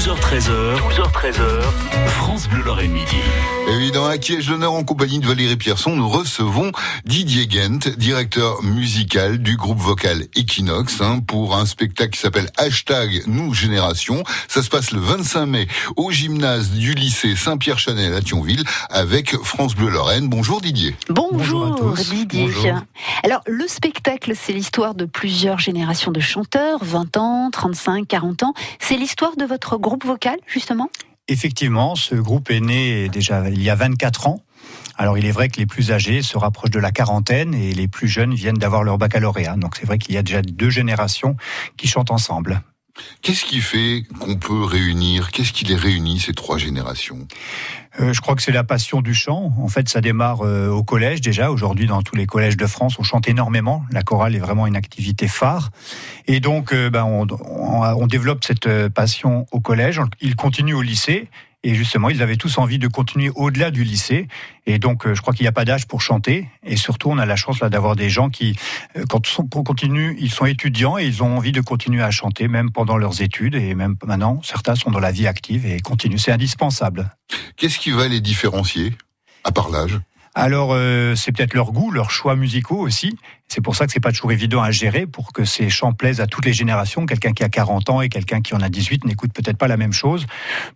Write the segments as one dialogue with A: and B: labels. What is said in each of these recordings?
A: 12h13h, 12h13h, France Bleu Lorraine Midi.
B: Et oui, dans Acquiège d'honneur en compagnie de Valérie Pierson, nous recevons Didier Gent, directeur musical du groupe vocal Equinox, hein, pour un spectacle qui s'appelle Hashtag Nous Génération. Ça se passe le 25 mai au gymnase du lycée Saint-Pierre-Chanel à Thionville avec France Bleu Lorraine. Bonjour Didier.
C: Bonjour,
D: Bonjour à tous.
C: Didier.
D: Bonjour.
C: Alors, le spectacle, c'est l'histoire de plusieurs générations de chanteurs, 20 ans, 35, 40 ans. C'est l'histoire de votre groupe vocal, justement?
D: Effectivement, ce groupe est né déjà il y a 24 ans. Alors il est vrai que les plus âgés se rapprochent de la quarantaine et les plus jeunes viennent d'avoir leur baccalauréat. Donc c'est vrai qu'il y a déjà deux générations qui chantent ensemble.
B: Qu'est-ce qui fait qu'on peut réunir, qu'est-ce qui les réunit, ces trois générations?
D: Euh, je crois que c'est la passion du chant. En fait, ça démarre euh, au collège déjà. Aujourd'hui, dans tous les collèges de France, on chante énormément. La chorale est vraiment une activité phare. Et donc, euh, ben, on, développe cette passion au collège. Il continue au lycée. Et justement, ils avaient tous envie de continuer au-delà du lycée. Et donc, euh, je crois qu'il n'y a pas d'âge pour chanter. Et surtout, on a la chance là d'avoir des gens qui, euh, quand on on continue, ils sont étudiants et ils ont envie de continuer à chanter, même pendant leurs études. Et même maintenant, certains sont dans la vie active et continuent. C'est indispensable.
B: Qu'est-ce qui va les différencier, à part l'âge?
D: Alors, euh, c'est peut-être leur goût, leurs choix musicaux aussi. C'est pour ça que c'est pas toujours évident à gérer pour que ces chants plaisent à toutes les générations. Quelqu'un qui a 40 ans et quelqu'un qui en a 18 n'écoute peut-être pas la même chose.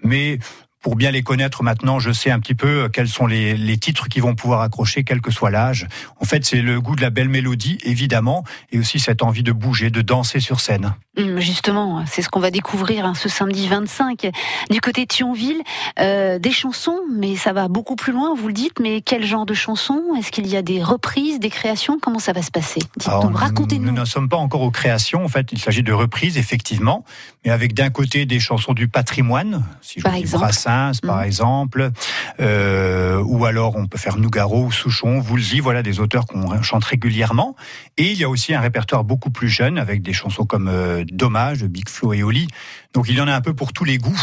D: Mais pour bien les connaître maintenant, je sais un petit peu quels sont les, les titres qui vont pouvoir accrocher, quel que soit l'âge. En fait, c'est le goût de la belle mélodie, évidemment, et aussi cette envie de bouger, de danser sur scène.
C: Hum, Justement, c'est ce qu'on va découvrir hein, ce samedi 25 du côté de Thionville. Euh, des chansons, mais ça va beaucoup plus loin, vous le dites. Mais quel genre de chansons? Est-ce qu'il y a des reprises, des créations? Comment ça va se passer?
D: Alors,
C: Dites-nous,
D: nous
C: racontez-nous.
D: ne sommes pas encore aux créations. En fait, il s'agit de reprises, effectivement, mais avec d'un côté des chansons du patrimoine, si je
C: Par
D: vous dis par
C: Mhm.
D: exemple, euh, ou alors on peut faire Nougaro ou Souchon, Woolsey, voilà des auteurs qu'on chante régulièrement. Et il y a aussi un répertoire beaucoup plus jeune avec des chansons comme euh, Dommage, de Big Flo et Oli. Donc il y en a un peu pour tous les goûts.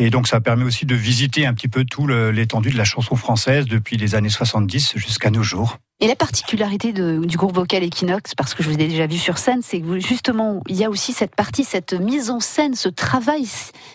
D: Et donc ça permet aussi de visiter un petit peu tout l'étendue de la chanson française depuis les années 70 jusqu'à nos jours.
C: Et la particularité de- du groupe vocal Equinox, parce que je vous ai déjà vu sur scène, c'est que justement, il y a aussi cette partie, cette mise en scène, ce travail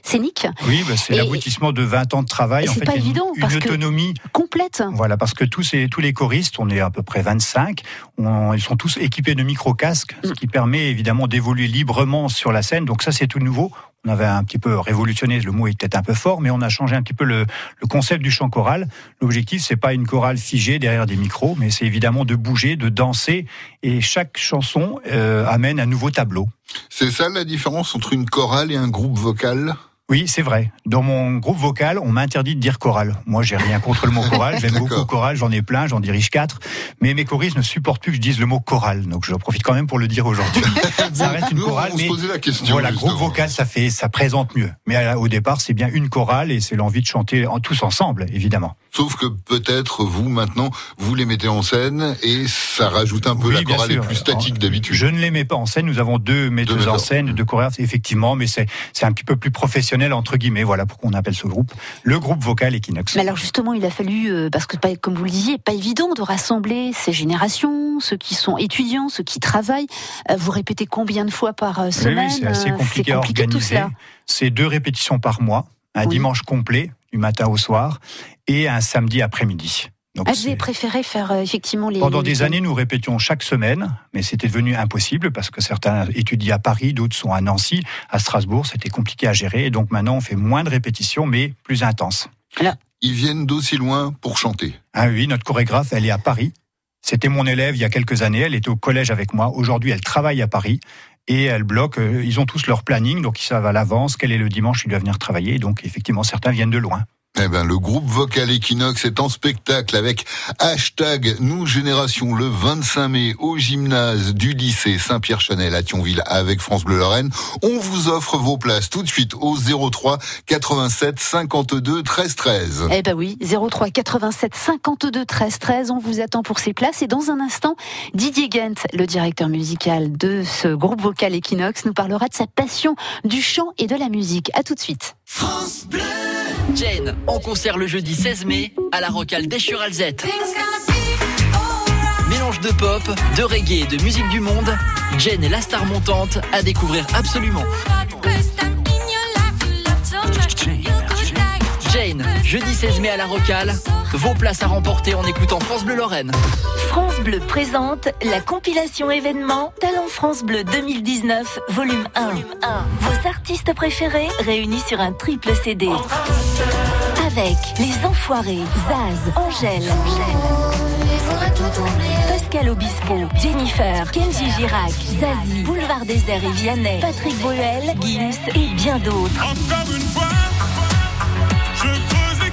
C: scénique
D: Oui, bah, c'est l'aboutissement de 20 ans de travail. En
C: c'est
D: fait,
C: pas
D: il y a
C: évident,
D: une,
C: parce que-
D: autonomie.
C: complète.
D: Voilà, parce que tous, ces, tous les choristes, on est à peu près 25, on- ils sont tous équipés de micro-casques, ce
C: Mm.
D: qui permet évidemment d'évoluer librement sur la scène. Donc ça, c'est tout nouveau. On avait un petit peu révolutionné, le mot est peut-être un peu fort, mais on a changé un petit peu le, le concept du chant choral. L'objectif, c'est pas une chorale figée derrière des micros, mais c'est évidemment de bouger, de danser, et chaque chanson euh, amène un nouveau tableau.
B: C'est ça la différence entre une chorale et un groupe vocal?
D: Oui, c'est vrai. Dans mon groupe vocal, on m'interdit de dire chorale. Moi, j'ai rien contre le mot chorale. J'aime beaucoup chorale, j'en ai plein, j'en dirige quatre. Mais mes choristes ne supportent plus que je dise le mot chorale. Donc, je profite quand même pour le dire aujourd'hui. ça reste une chorale,
B: on se
D: mais
B: posait la question.
D: voilà, groupe vocal, ça fait, ça présente mieux. Mais euh, au départ, c'est bien une chorale et c'est l'envie de chanter en, tous ensemble, évidemment.
B: Sauf que peut-être vous maintenant vous les mettez en scène et ça rajoute un peu
D: Oui,
B: la chorale est plus statique d'habitude.
D: Je ne les mets pas en scène. Nous avons deux metteuses
B: metteurs.
D: en scène, deux chorégraphes, effectivement, mais c'est, c'est un petit peu plus professionnel, entre guillemets. Voilà pourquoi on appelle ce groupe le groupe vocal Equinox.
C: Mais alors justement, il a fallu, euh, parce que pas- comme vous le disiez, pas évident de rassembler ces générations, ceux qui sont étudiants, ceux qui travaillent. Euh, Vous répétez combien de fois par euh,
D: Oui,
C: semaine
D: oui, c'est assez
C: Euh,
D: compliqué à
C: tout
D: organiser. C'est deux répétitions par mois, un
C: Oui.
D: dimanche complet, du matin au soir, et un samedi après-midi. Donc,
C: Ah, vous
D: c'est-
C: avez préféré faire euh, effectivement les.
D: pendant
C: les
D: des années, nous répétions chaque semaine, mais c'était devenu impossible parce que certains étudient à Paris, d'autres sont à Nancy, à Strasbourg, c'était compliqué à gérer. Et donc maintenant, on fait moins de répétitions, mais plus intenses.
B: Ils viennent d'aussi loin pour chanter.
D: Ah oui, notre chorégraphe, elle est à Paris. C'était mon élève il y a quelques années. Elle était au collège avec moi. Aujourd'hui, elle travaille à Paris et elle bloque. euh, Ils ont tous leur planning, donc ils savent à l'avance quel est le dimanche ils doivent venir travailler. Donc effectivement, certains viennent de loin.
B: Eh ben, le groupe vocal Equinox est en spectacle avec hashtag Nous Génération le 25 mai au gymnase du lycée Saint-Pierre-Chanel à Thionville avec France Bleu Lorraine. On vous offre vos places tout de suite au 03 87 52 13 13.
C: Eh ben oui, 03 87 52 13 13, on vous attend pour ces places. Et dans un instant, Didier Gent, le directeur musical de ce groupe vocal Equinox, nous parlera de sa passion du chant et de la musique. À tout de suite.
E: Jane, en concert le jeudi 16 mai à la Rocale d'Esch-sur-Alzette. Mélange de pop, de reggae et de musique du monde, Jane est la star montante à découvrir absolument. Jeudi 16 mai à la Rocale. Vos places à remporter en écoutant France Bleu Lorraine.
F: France Bleu présente la compilation événement Talent France Bleu 2019, volume 1. Vos artistes préférés réunis sur un triple CD. Avec Les Enfoirés, Zaz, Angèle, Pascal Obispo, Jennifer, Kenji Girac, Zazie, Boulevard Désert et Vianney, Patrick Bruel, Gims et bien d'autres.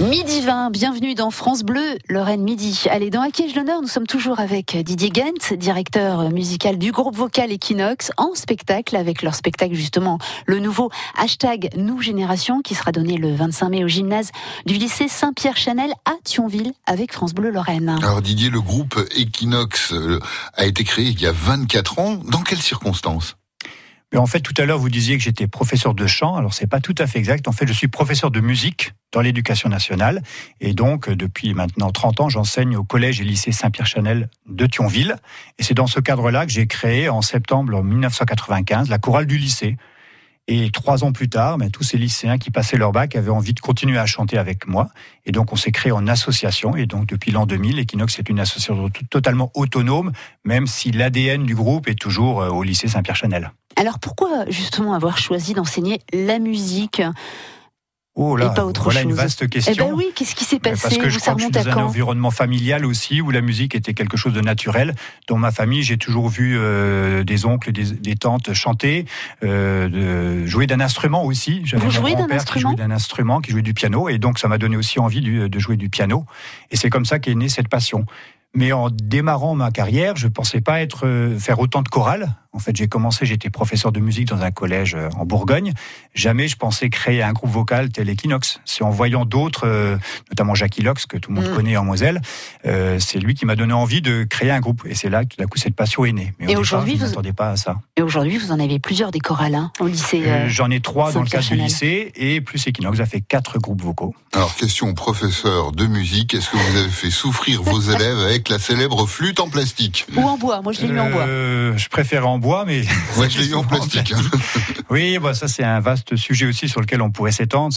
C: Midi 20, bienvenue dans France Bleu, Lorraine Midi. Allez, dans Acquiège l'honneur, nous sommes toujours avec Didier Gent, directeur musical du groupe vocal Equinox, en spectacle avec leur spectacle justement, le nouveau hashtag Nous Génération, qui sera donné le 25 mai au gymnase du lycée Saint-Pierre-Chanel à Thionville avec France Bleu Lorraine.
B: Alors Didier, le groupe Equinox euh, a été créé il y a 24 ans. Dans quelles circonstances?
D: En fait, tout à l'heure, vous disiez que j'étais professeur de chant. Alors, c'est pas tout à fait exact. En fait, je suis professeur de musique dans l'éducation nationale. Et donc, depuis maintenant 30 ans, j'enseigne au collège et lycée Saint-Pierre-Chanel de Thionville. Et c'est dans ce cadre-là que j'ai créé, en septembre 1995, la chorale du lycée. Et trois ans plus tard, ben, tous ces lycéens qui passaient leur bac avaient envie de continuer à chanter avec moi. Et donc, on s'est créé en association. Et donc, depuis l'an 2000, Equinox est une association totalement autonome, même si l'ADN du groupe est toujours euh, au lycée Saint-Pierre-Chanel.
C: Alors pourquoi justement avoir choisi d'enseigner la musique?
D: Oh là,
C: Et pas autre
D: voilà une vaste question.
C: Eh ben oui, qu'est-ce qui s'est passé
D: Parce que je crois que je suis dans un environnement familial aussi, où la musique était quelque chose de naturel. Dans ma famille, j'ai toujours vu euh, des oncles, des, des tantes chanter, euh, de, jouer d'un instrument aussi. J'avais
C: Vous
D: mon
C: jouez d'un
D: grand-père qui jouait d'un instrument, qui jouait du piano, et donc ça m'a donné aussi envie de jouer du piano. Et c'est comme ça qu'est née cette passion. Mais en démarrant ma carrière, je pensais pas être euh, faire autant de chorales. En fait, j'ai commencé, j'étais professeur de musique dans un collège euh, en Bourgogne. Jamais je pensais créer un groupe vocal tel Equinox. C'est en voyant d'autres, euh, notamment Jackie Lox, que tout le monde
C: Mm.
D: connaît en Moselle, euh, c'est lui qui m'a donné envie de créer un groupe. Et c'est là que tout d'un coup cette passion est née. Mais
C: Et aujourd'hui, vous-
D: m'attendais pas à ça.
C: Et aujourd'hui, vous en avez plusieurs des chorales hein, au lycée.
D: Euh, J'en ai trois dans le cadre du lycée et plus Equinox a fait quatre groupes vocaux.
B: Alors, question au professeur de musique, est-ce que vous avez fait souffrir vos élèves avec la célèbre flûte en plastique?
C: Ou en bois, moi je l'ai eu en bois.
D: Je préfère en bois, mais
B: Ouais, je l'ai eu en plastique. hein.
D: Oui, bah ça c'est un vaste sujet aussi sur lequel on pourrait s'étendre.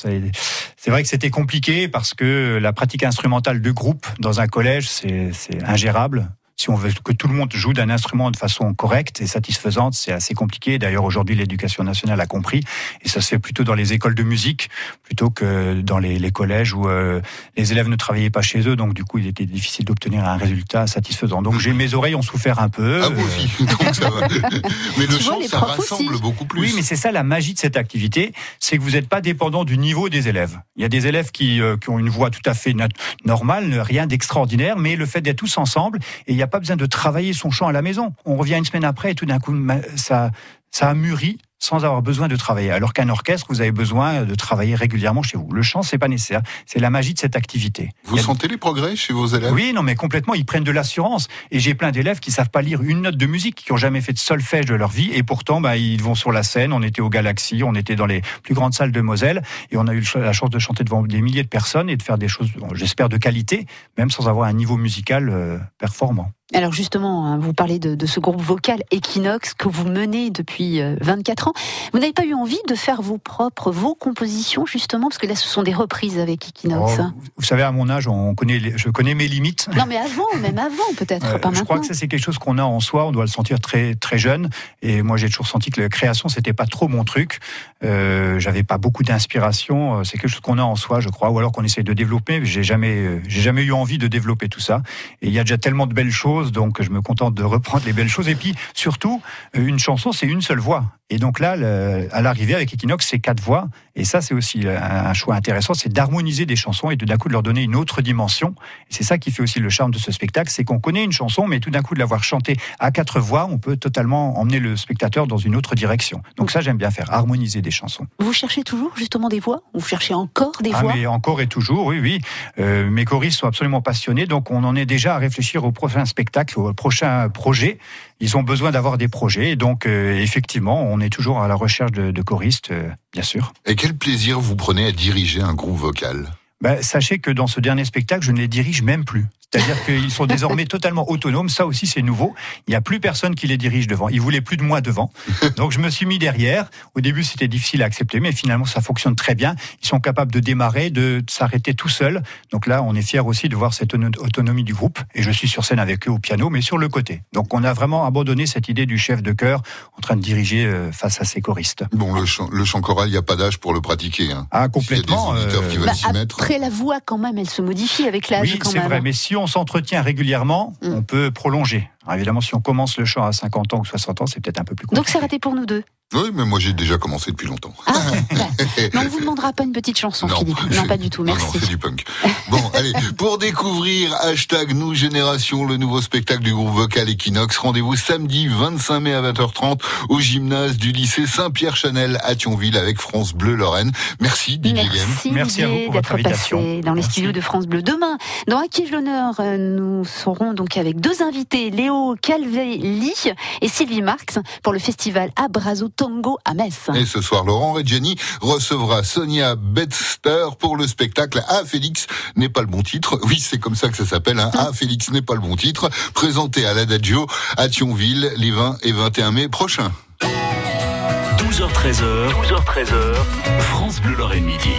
D: C'est vrai que c'était compliqué parce que la pratique instrumentale de groupe dans un collège, c'est ingérable. Si on veut que tout le monde joue d'un instrument de façon correcte et satisfaisante, c'est assez compliqué. D'ailleurs, aujourd'hui, l'éducation nationale a compris, et ça se fait plutôt dans les écoles de musique plutôt que dans les, les collèges où euh, les élèves ne travaillaient pas chez eux. Donc, du coup, il était difficile d'obtenir un résultat satisfaisant. Donc, j'ai mes oreilles ont souffert un peu.
B: Ah, vous
D: Euh,
B: aussi, donc ça va. Mais le chant, ça rassemble
C: aussi.
B: beaucoup plus.
D: oui, mais c'est ça la magie de cette activité, c'est que vous n'êtes pas dépendant du niveau des élèves. Il y a des élèves qui, euh, qui ont une voix tout à fait normale, rien d'extraordinaire, mais le fait d'être tous ensemble, et il n'y a pas besoin de travailler son chant à la maison. On revient une semaine après et tout d'un coup, ça, ça a mûri sans avoir besoin de travailler. Alors qu'un orchestre, vous avez besoin de travailler régulièrement chez vous. Le chant, c'est pas nécessaire. C'est la magie de cette activité.
B: Vous sentez les progrès chez vos élèves?
D: Oui, non, mais complètement, ils prennent de l'assurance. Et j'ai plein d'élèves qui savent pas lire une note de musique, qui ont jamais fait de solfège de leur vie, et pourtant, bah, ils vont sur la scène. On était au Galaxy, on était dans les plus grandes salles de Moselle, et on a eu la chance de chanter devant des milliers de personnes et de faire des choses, bon, j'espère, de qualité, même sans avoir un niveau musical euh, performant.
C: Alors justement, hein, vous parlez de, de ce groupe vocal Equinox que vous menez depuis euh, 24 ans. Vous n'avez pas eu envie de faire vos propres, vos compositions justement, parce que là, ce sont des reprises avec Equinox.
D: Oh, vous savez, à mon âge, on connaît, les- je connais mes limites.
C: Non, mais avant, même avant, peut-être,
D: Euh,
C: pas
D: je crois
C: maintenant.
D: que ça c'est quelque chose qu'on a en soi, on doit le sentir très très jeune. Et moi j'ai toujours senti que la création c'était pas trop mon truc. Euh, J'avais pas beaucoup d'inspiration. Euh, C'est quelque chose qu'on a en soi, je crois, ou alors qu'on essaye de développer. J'ai jamais euh, j'ai jamais eu envie de développer tout ça. Et il y a déjà tellement de belles choses, donc je me contente de reprendre les belles choses. Et puis surtout, une chanson c'est une seule voix. Et donc là, le- à l'arrivée avec Equinox, c'est quatre voix. Et ça, c'est aussi un un choix intéressant, c'est d'harmoniser des chansons et de d'un coup de leur donner une autre dimension. Et c'est ça qui fait aussi le charme de ce spectacle, c'est qu'on connaît une chanson, mais tout d'un coup de l'avoir chantée à quatre voix, on peut totalement emmener le spectateur dans une autre direction. Donc ça, j'aime bien faire, harmoniser des chansons.
C: Vous cherchez toujours justement des voix? Vous cherchez encore des
D: Ah,
C: voix?
D: mais encore et toujours, oui, oui. Euh, mes choristes sont absolument passionnés, donc on en est déjà à réfléchir au prochain spectacle, au prochain projet. Ils ont besoin d'avoir des projets, et donc euh, effectivement, on est toujours à la recherche de, de choristes, euh, bien sûr.
B: Et quel plaisir vous prenez à diriger un groupe vocal?
D: Ben, sachez que dans ce dernier spectacle, je ne les dirige même plus. C'est-à-dire qu'ils sont désormais totalement autonomes. Ça aussi, c'est nouveau. Il n'y a plus personne qui les dirige devant. Ils voulaient plus de moi devant. Donc, je me suis mis derrière. Au début, c'était difficile à accepter, mais finalement, ça fonctionne très bien. Ils sont capables de démarrer, de s'arrêter tout seuls. Donc là, on est fiers aussi de voir cette autonomie du groupe. Et je suis sur scène avec eux au piano, mais sur le côté. Donc, on a vraiment abandonné cette idée du chef de chœur en train de diriger euh, face à ses choristes.
B: Bon, le chant, le chant choral, il n'y a pas d'âge pour le pratiquer. Hein.
D: Ah, complètement.
B: Il y a des auditeurs qui
C: Bah,
B: veulent s'y mettre.
C: après, la voix, quand même, elle se modifie avec l'âge.
D: Oui, c'est vrai. Mais si on s'entretient régulièrement,
C: Mm.
D: on peut prolonger. Alors évidemment, si on commence le chant à 50 ans ou 60 ans, c'est peut-être un peu plus compliqué.
C: Donc, c'est raté pour nous deux.
B: Oui, mais moi j'ai déjà commencé depuis longtemps.
C: Ah. Mais on vous demandera pas une petite chanson,
B: Non.
C: Philippe. Non, pas du tout.
B: Non,
C: Merci.
B: non, c'est du punk. Bon, allez, pour découvrir hashtag Nous Génération, le nouveau spectacle du groupe vocal Equinox, rendez-vous samedi 25 mai à 20h30 au gymnase du lycée Saint-Pierre-Chanel à Thionville avec France Bleu Lorraine. Merci Didier.
C: Merci,
D: Merci à vous pour votre
C: d'être
D: invitation.
C: passé dans les
D: Merci.
C: studios de France Bleu. Demain, dans À qui je l'honneur, euh, nous serons donc avec deux invités, Léo Calvelli et Sylvie Marx, pour le festival Abrazo Tango à Metz.
B: Et ce soir, Laurent Reggiani recevra Sonia Bedster pour le spectacle Ah Félix n'est pas le bon titre. Oui, c'est comme ça que ça s'appelle. Hein. Ah Félix n'est pas le bon titre. Présenté à l'Adagio à Thionville les 20 et 21 mai prochains.
A: 12h13h, 12h13h, France Bleu Lorraine Midi.